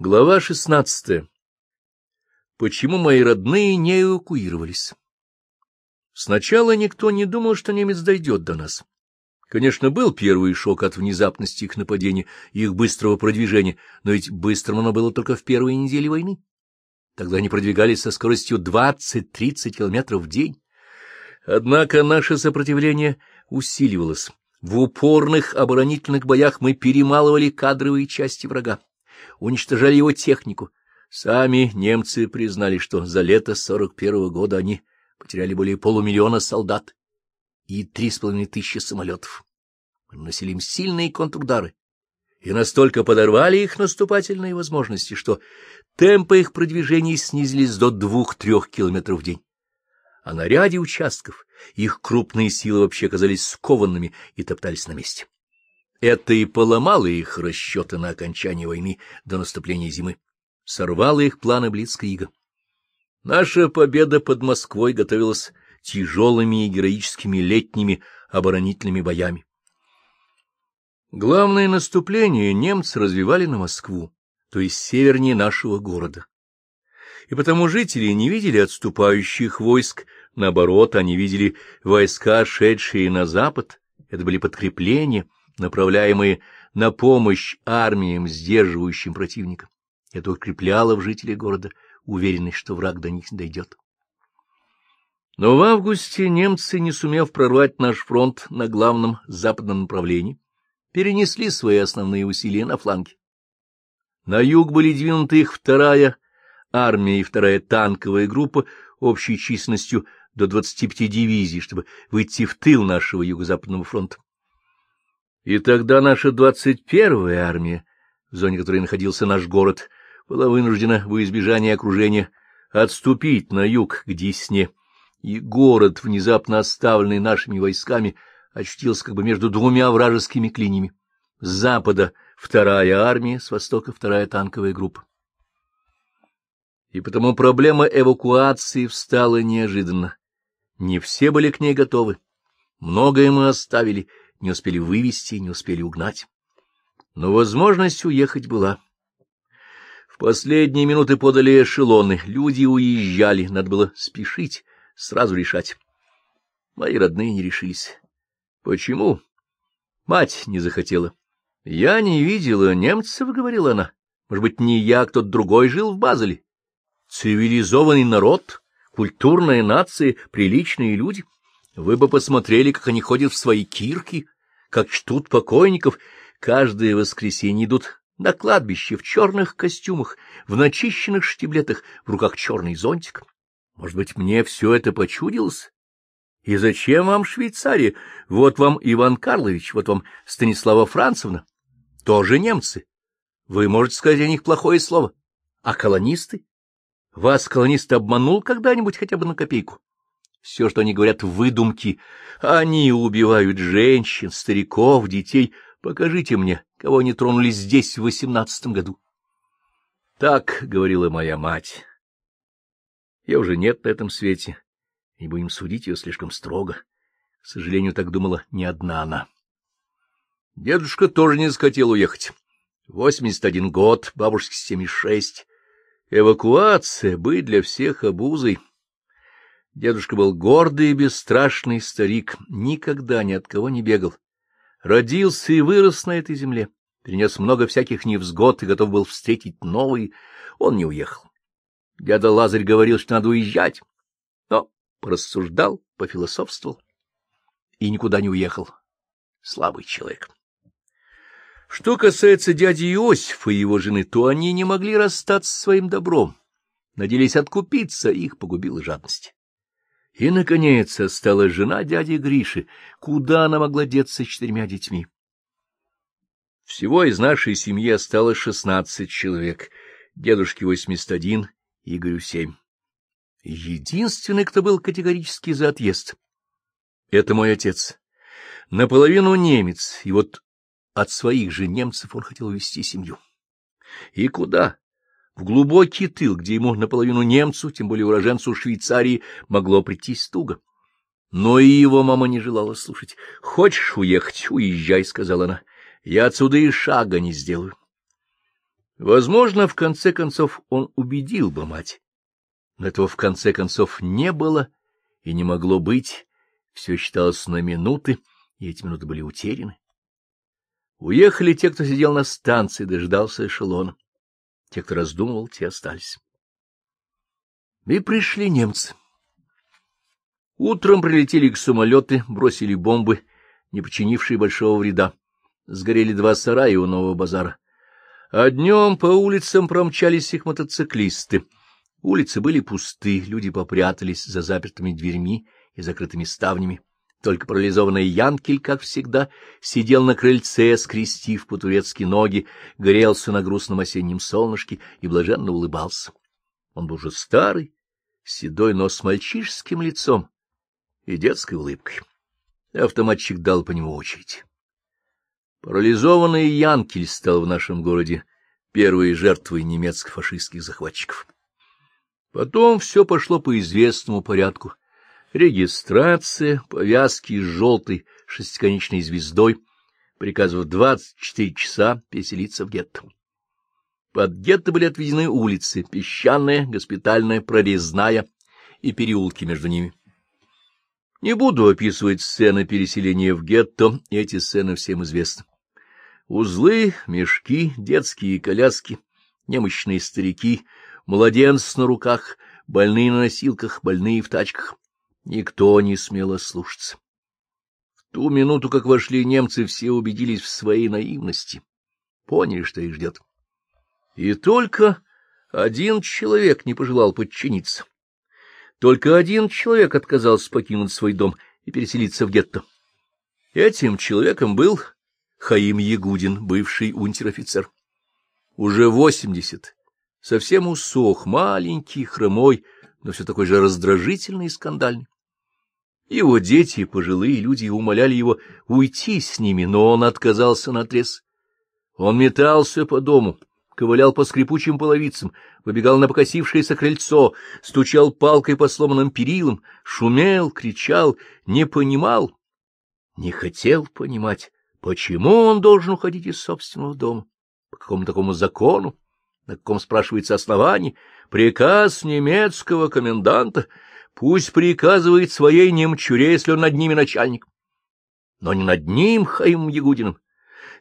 Глава шестнадцатая. Почему мои родные не эвакуировались? Сначала никто не думал, что немец дойдет до нас. Конечно, был первый шок от внезапности их нападения и их быстрого продвижения, но ведь быстрым оно было только в первые недели войны. Тогда они продвигались со скоростью 20-30 километров в день. Однако наше сопротивление усиливалось. В упорных оборонительных боях мы перемалывали кадровые части врага уничтожали его технику. Сами немцы признали, что за лето 41-го года они потеряли более полумиллиона солдат и три с половиной тысячи самолетов. Мы наносили им сильные контрудары и настолько подорвали их наступательные возможности, что темпы их продвижения снизились до двух-трех километров в день. А на ряде участков их крупные силы вообще казались скованными и топтались на месте. Это и поломало их расчеты на окончание войны до наступления зимы, сорвало их планы Блицкрига. Наша победа под Москвой готовилась тяжелыми и героическими летними оборонительными боями. Главное наступление немцы развивали на Москву, то есть севернее нашего города. И потому жители не видели отступающих войск, наоборот, они видели войска, шедшие на запад, это были подкрепления — направляемые на помощь армиям, сдерживающим противника. Это укрепляло в жителей города уверенность, что враг до них дойдет. Но в августе немцы, не сумев прорвать наш фронт на главном западном направлении, перенесли свои основные усилия на фланги. На юг были двинуты их вторая армия и вторая танковая группа общей численностью до 25 дивизий, чтобы выйти в тыл нашего юго-западного фронта. И тогда наша двадцать первая армия, в зоне которой находился наш город, была вынуждена во избежание окружения отступить на юг к Десне, и город, внезапно оставленный нашими войсками, очутился как бы между двумя вражескими клинями. С запада вторая армия, с востока вторая танковая группа. И потому проблема эвакуации встала неожиданно. Не все были к ней готовы. Многое мы оставили, не успели вывести, не успели угнать. Но возможность уехать была. В последние минуты подали эшелоны, люди уезжали, надо было спешить, сразу решать. Мои родные не решились. Почему? Мать не захотела. Я не видела немцев, — говорила она. Может быть, не я, а кто-то другой жил в Базеле. Цивилизованный народ, культурная нация, приличные люди — вы бы посмотрели, как они ходят в свои кирки, как чтут покойников. Каждое воскресенье идут на кладбище в черных костюмах, в начищенных штиблетах, в руках черный зонтик. Может быть, мне все это почудилось? И зачем вам Швейцария? Вот вам Иван Карлович, вот вам Станислава Францевна. Тоже немцы. Вы можете сказать о них плохое слово. А колонисты? Вас колонист обманул когда-нибудь хотя бы на копейку? Все, что они говорят, выдумки. Они убивают женщин, стариков, детей. Покажите мне, кого они тронули здесь в восемнадцатом году. Так говорила моя мать. Я уже нет на этом свете, и будем судить ее слишком строго. К сожалению, так думала не одна она. Дедушка тоже не захотел уехать. Восемьдесят один год, бабушке семьдесят шесть. Эвакуация быть для всех обузой. Дедушка был гордый и бесстрашный старик, никогда ни от кого не бегал. Родился и вырос на этой земле, перенес много всяких невзгод и готов был встретить новые. Он не уехал. Дядя Лазарь говорил, что надо уезжать, но порассуждал, пофилософствовал и никуда не уехал. Слабый человек. Что касается дяди Иосифа и его жены, то они не могли расстаться со своим добром, надеялись откупиться, их погубила жадность. И, наконец, стала жена дяди Гриши. Куда она могла деться с четырьмя детьми? Всего из нашей семьи осталось шестнадцать человек. Дедушке восемьдесят один, Игорю семь. Единственный, кто был категорически за отъезд, — это мой отец. Наполовину немец, и вот от своих же немцев он хотел увезти семью. И куда? В глубокий тыл, где ему наполовину немцу, тем более уроженцу Швейцарии, могло прийти стуга. Но и его мама не желала слушать. — Хочешь уехать? Уезжай, — сказала она. — Я отсюда и шага не сделаю. Возможно, в конце концов он убедил бы мать. Но этого в конце концов не было и не могло быть. Все считалось на минуты, и эти минуты были утеряны. Уехали те, кто сидел на станции, дождался эшелона. Те, кто раздумывал, те остались. И пришли немцы. Утром прилетели к самолеты, бросили бомбы, не причинившие большого вреда. Сгорели два сарая у нового базара. А днем по улицам промчались их мотоциклисты. Улицы были пусты, люди попрятались за запертыми дверьми и закрытыми ставнями. Только парализованный Янкель, как всегда, сидел на крыльце, скрестив по-турецки ноги, грелся на грустном осеннем солнышке и блаженно улыбался. Он был уже старый, седой, но с мальчишеским лицом и детской улыбкой. Автоматчик дал по нему очередь. Парализованный Янкель стал в нашем городе первой жертвой немецко-фашистских захватчиков. Потом все пошло по известному порядку. Регистрация, повязки с желтой шестиконечной звездой, приказ в 24 часа переселиться в гетто. Под гетто были отведены улицы — песчаная, госпитальная, прорезная и переулки между ними. Не буду описывать сцены переселения в гетто, эти сцены всем известны. Узлы, мешки, детские коляски, немощные старики, младенцы на руках, больные на носилках, больные в тачках. Никто не смел слушаться. В ту минуту, как вошли немцы, все убедились в своей наивности, поняли, что их ждет. И только один человек не пожелал подчиниться. Только один человек отказался покинуть свой дом и переселиться в гетто. Этим человеком был Хаим Ягудин, бывший унтер-офицер. Уже восемьдесят, совсем усох, маленький, хромой, но все такой же раздражительный и скандальный. Его дети, пожилые люди, умоляли его уйти с ними, но он отказался наотрез. Он метался по дому, ковылял по скрипучим половицам, выбегал на покосившееся крыльцо, стучал палкой по сломанным перилам, шумел, кричал, не понимал, не хотел понимать, почему он должен уходить из собственного дома, по какому такому закону, на каком, спрашивается, основании, приказ немецкого коменданта — Пусть приказывает своей немчуре, если он над ними начальник. Но не над ним, Хаимом Ягудиным.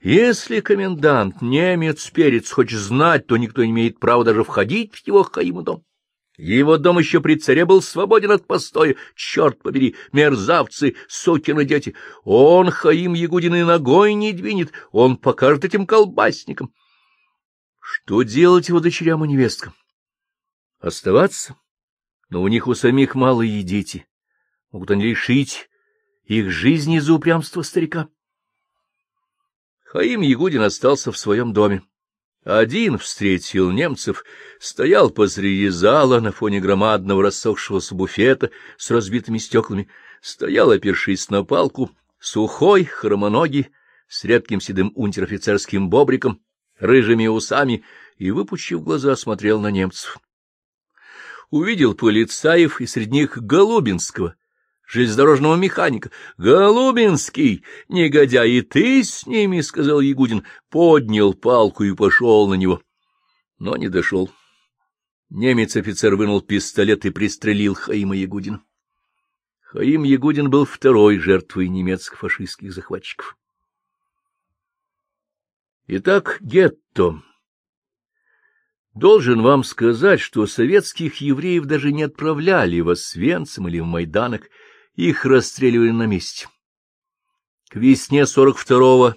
Если комендант, немец, перец, хочет знать, то никто не имеет права даже входить в его Хаиму дом. Его дом еще при царе был свободен от постоя. Черт побери, мерзавцы, сукины дети. Он, Хаим Ягудин, ногой не двинет. Он покажет этим колбасникам. Что делать его дочерям и невесткам? Оставаться? Но у них у самих малые дети. Могут они лишить их жизни за упрямство старика? Хаим Ягудин остался в своем доме. Один встретил немцев, стоял посреди зала на фоне громадного рассохшегося буфета с разбитыми стеклами, стоял, опершись на палку, сухой, хромоногий, с редким седым унтер-офицерским бобриком, рыжими усами, и, выпучив глаза, смотрел на немцев увидел полицаев и среди них Голубинского, железнодорожного механика. — Голубинский, негодяй, и ты с ними, — сказал Ягудин, поднял палку и пошел на него. Но не дошел. Немец-офицер вынул пистолет и пристрелил Хаима Ягудина. Хаим Ягудин был второй жертвой немецко-фашистских захватчиков. Итак, гетто. Должен вам сказать, что советских евреев даже не отправляли в Освенцим или в Майданах, их расстреливали на месте. К весне 42-го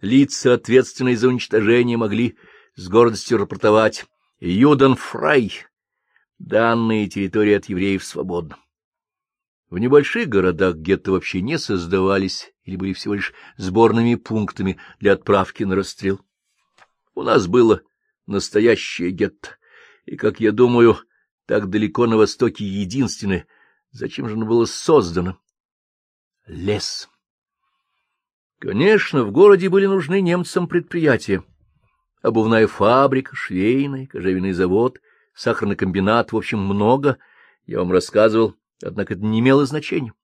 лица, ответственные за уничтожение, могли с гордостью рапортовать «Юден Фрай» — данные территории от евреев свободны. В небольших городах гетто вообще не создавались или были всего лишь сборными пунктами для отправки на расстрел. У нас было настоящее гетто, и, как я думаю, так далеко на востоке единственное. Зачем же оно было создано? Лес. Конечно, в городе были нужны немцам предприятия. Обувная фабрика, швейный, кожевенный завод, сахарный комбинат, в общем, много. Я вам рассказывал, однако это не имело значения.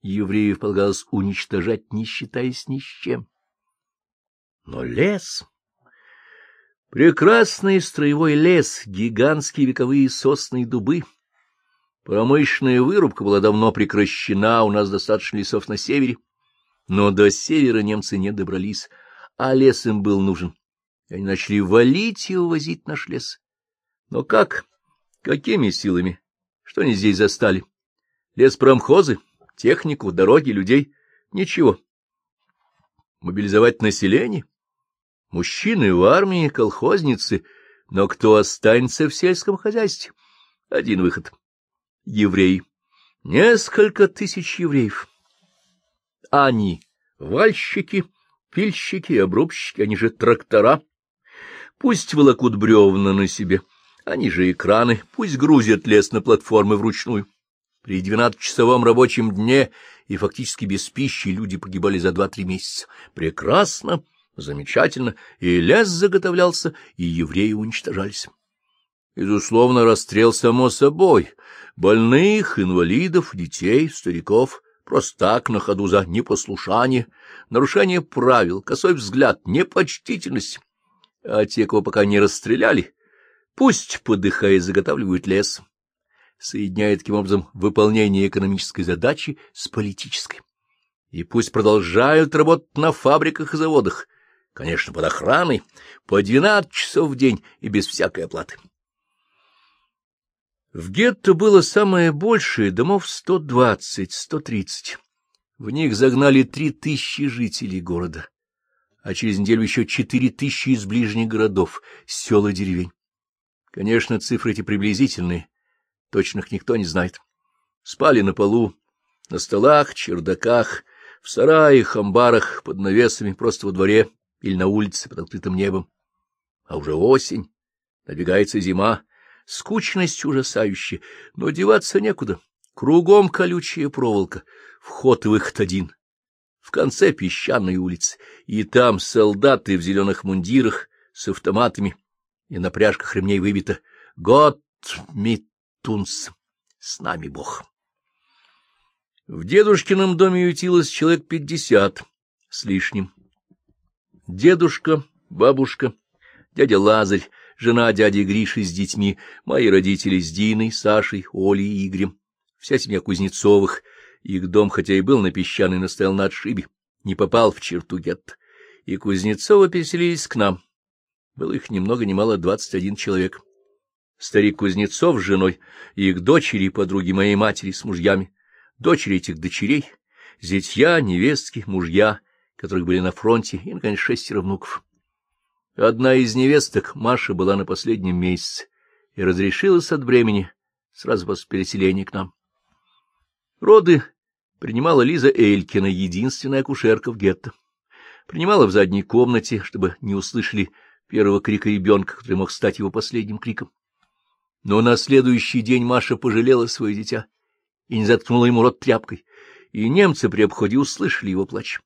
Евреев полагалось уничтожать, не считаясь ни с чем. Но лес... Прекрасный строевой лес, гигантские вековые сосны и дубы. Промышленная вырубка была давно прекращена, у нас достаточно лесов на севере. Но до севера немцы не добрались, а лес им был нужен. Они начали валить и увозить наш лес. Но как? Какими силами? Что они здесь застали? Леспромхозы, технику, дороги, людей? Ничего. Мобилизовать население? Мужчины в армии, колхозницы, но кто останется в сельском хозяйстве? Один выход. Евреи. Несколько тысяч евреев. Они — вальщики, пильщики, обрубщики, они же трактора. Пусть волокут бревна на себе, они же экраны, пусть грузят лес на платформы вручную. При двенадцатичасовом рабочем дне и фактически без пищи люди погибали за два-три месяца. Прекрасно! Замечательно, и лес заготовлялся, и евреи уничтожались. Безусловно, расстрел само собой. Больных, инвалидов, детей, стариков, просто так, на ходу за непослушание, нарушение правил, косой взгляд, непочтительность. А те, кого пока не расстреляли, пусть, подыхая, заготавливают лес, соединяя таким образом выполнение экономической задачи с политической. И пусть продолжают работать на фабриках и заводах, конечно, под охраной, по двенадцать часов в день и без всякой оплаты. В гетто было самое большее, домов сто двадцать, сто тридцать. В них загнали три тысячи жителей города, а через неделю еще четыре тысячи из ближних городов, сел и деревень. Конечно, цифры эти приблизительные, точных никто не знает. Спали на полу, на столах, чердаках, в сараях, амбарах, под навесами, просто во дворе, или на улице под открытым небом. А уже осень, надвигается зима, скучность ужасающая, но деваться некуда. Кругом колючая проволока, вход и выход один. В конце песчаной улицы, и там солдаты в зеленых мундирах с автоматами, и на пряжках ремней выбито «Гот митунс, с нами Бог». В дедушкином доме ютилось человек пятьдесят с лишним. Дедушка, бабушка, дядя Лазарь, жена дяди Гриши с детьми, мои родители с Диной, Сашей, Олей и Игорем, вся семья Кузнецовых. Их дом, хотя и был на песчаной, но стоял на отшибе, не попал в черту гетто. И Кузнецовы переселились к нам. Было их ни много ни мало двадцать один человек. Старик Кузнецов с женой, их дочери и подруги моей матери с мужьями, дочери этих дочерей, зятья, невестки, мужья — которых были на фронте, и, наконец, шестеро внуков. Одна из невесток, Маша, была на последнем месяце и разрешилась от бремени сразу после переселения к нам. Роды принимала Лиза Элькина, единственная акушерка в гетто. Принимала в задней комнате, чтобы не услышали первого крика ребенка, который мог стать его последним криком. Но на следующий день Маша пожалела свое дитя и не заткнула ему рот тряпкой, и немцы при обходе услышали его плач.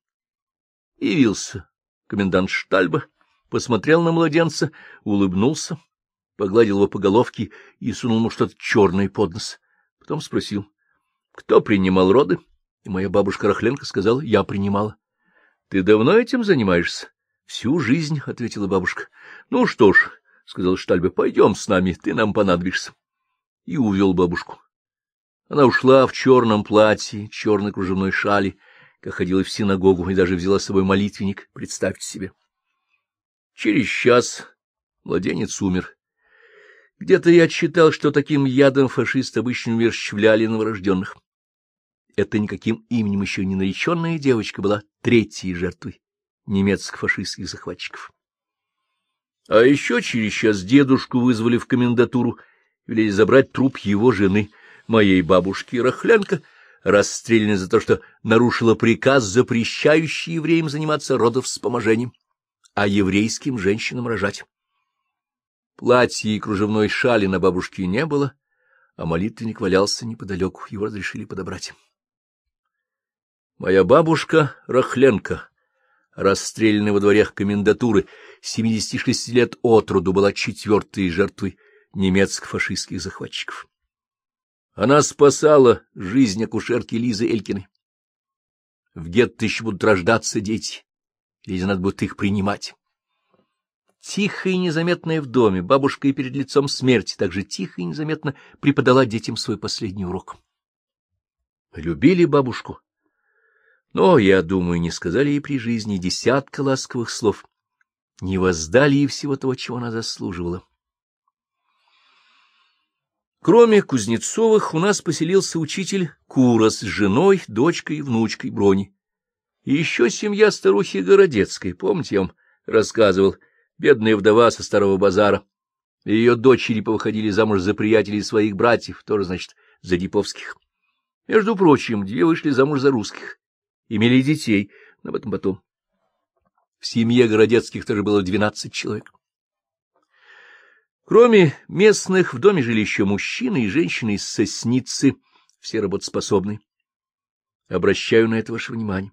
Явился комендант штальба, посмотрел на младенца, улыбнулся, погладил его по головке и сунул ему что-то черное под нос. Потом спросил, кто принимал роды, и моя бабушка Рахленко сказала, я принимала. — Ты давно этим занимаешься? — Всю жизнь, — ответила бабушка. — Ну что ж, — сказал Штальбе, — пойдем с нами, ты нам понадобишься. И увел бабушку. Она ушла в черном платье, черной кружевной шали, как ходила в синагогу и даже взяла с собой молитвенник, представьте себе. Через час младенец умер. Где-то я читал, что таким ядом фашисты обычно умерщвляли новорожденных. Это никаким именем еще не нареченная девочка была третьей жертвой немецко-фашистских захватчиков. А еще через час дедушку вызвали в комендатуру, велели забрать труп его жены, моей бабушки Рахленко, расстреляна за то, что нарушила приказ, запрещающий евреям заниматься родовспоможением, а еврейским женщинам рожать. Платья и кружевной шали на бабушке не было, а молитвенник валялся неподалеку, его разрешили подобрать. Моя бабушка Рахленко, расстрелянная во дворях комендатуры, 76 лет от роду, была четвертой жертвой немецко-фашистских захватчиков. Она спасала жизнь акушерки Лизы Элькиной. В гетто еще будут рождаться дети, Лизе надо будет их принимать. тихо и незаметная в доме, бабушка и перед лицом смерти также тихо и незаметно преподала детям свой последний урок. Любили бабушку, но, я думаю, не сказали ей при жизни десятка ласковых слов, не воздали ей всего того, чего она заслуживала. Кроме Кузнецовых у нас поселился учитель Кура с женой, дочкой и внучкой Брони. И еще семья старухи Городецкой, помните, я вам рассказывал, бедная вдова со старого базара. Ее дочери повыходили замуж за приятелей своих братьев, тоже, значит, за Диповских. Между прочим, две вышли замуж за русских, имели детей, но об этом потом. В семье Городецких тоже было двенадцать человек. Кроме местных, в доме жили еще мужчины и женщины из Сосницы, все работоспособные. Обращаю на это ваше внимание.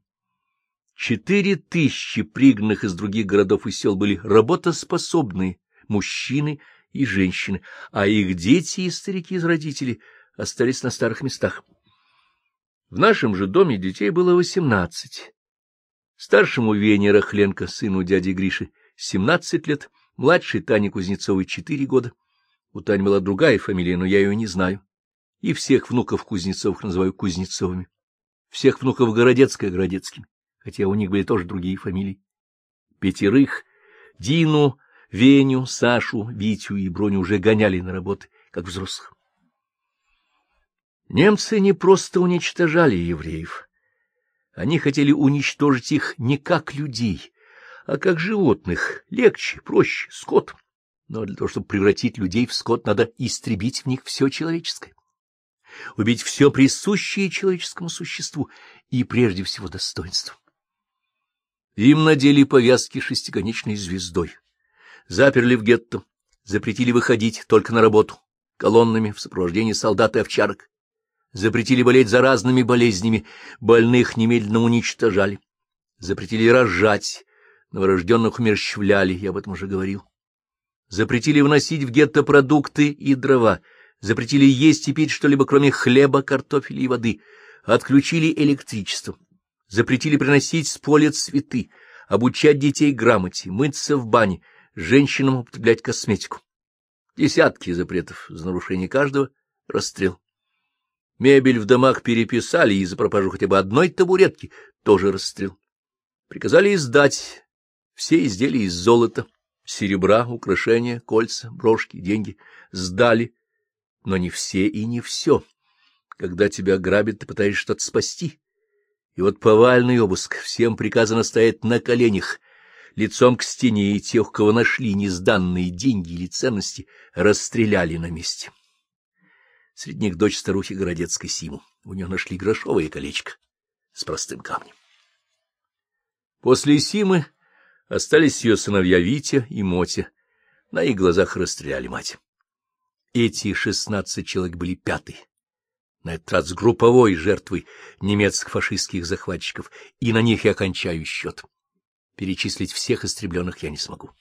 Четыре тысячи пригнанных из других городов и сел были работоспособные мужчины и женщины, а их дети и старики из родителей остались на старых местах. В нашем же доме детей было восемнадцать. Старшему Вене Рахленко, сыну дяди Гриши, семнадцать лет — Младшей Тане Кузнецовой четыре года. У Тани была другая фамилия, но я ее не знаю. И всех внуков Кузнецовых называю Кузнецовыми. Всех внуков Городецкой — Городецкими, хотя у них были тоже другие фамилии. Пятерых — Дину, Веню, Сашу, Витю и Броню уже гоняли на работы, как взрослых. Немцы не просто уничтожали евреев. Они хотели уничтожить их не как людей, а как животных. Легче, проще, скот. Но для того, чтобы превратить людей в скот, надо истребить в них все человеческое. Убить все присущее человеческому существу и, прежде всего, достоинство. Им надели повязки шестиконечной звездой, заперли в гетто, запретили выходить только на работу, колоннами в сопровождении солдат и овчарок, запретили болеть заразными болезнями, больных немедленно уничтожали, запретили рожать, Новорожденных умерщвляли, я об этом уже говорил. Запретили вносить в гетто продукты и дрова, запретили есть и пить что-либо, кроме хлеба, картофеля и воды, отключили электричество, запретили приносить с поля цветы, обучать детей грамоте, мыться в бане, женщинам употреблять косметику. Десятки запретов, за нарушение каждого — расстрел. Мебель в домах переписали, и за пропажу хотя бы одной табуретки тоже расстрел. Приказали издать все изделия из золота, серебра, украшения, кольца, брошки, деньги сдали, но не все и не все. Когда тебя грабят, ты пытаешься что-то спасти. И вот повальный обыск, всем приказано стоять на коленях, лицом к стене, и тех, кого нашли несданные деньги или ценности, расстреляли на месте. Среди них дочь старухи Городецкой Симу. У нее нашли грошовое колечко с простым камнем. После Симы Остались ее сыновья Витя и Мотя. На их глазах расстреляли мать. Эти шестнадцать человек были пятые. На этот раз групповой жертвой немецко-фашистских захватчиков, и на них я кончаю счет. Перечислить всех истребленных я не смогу.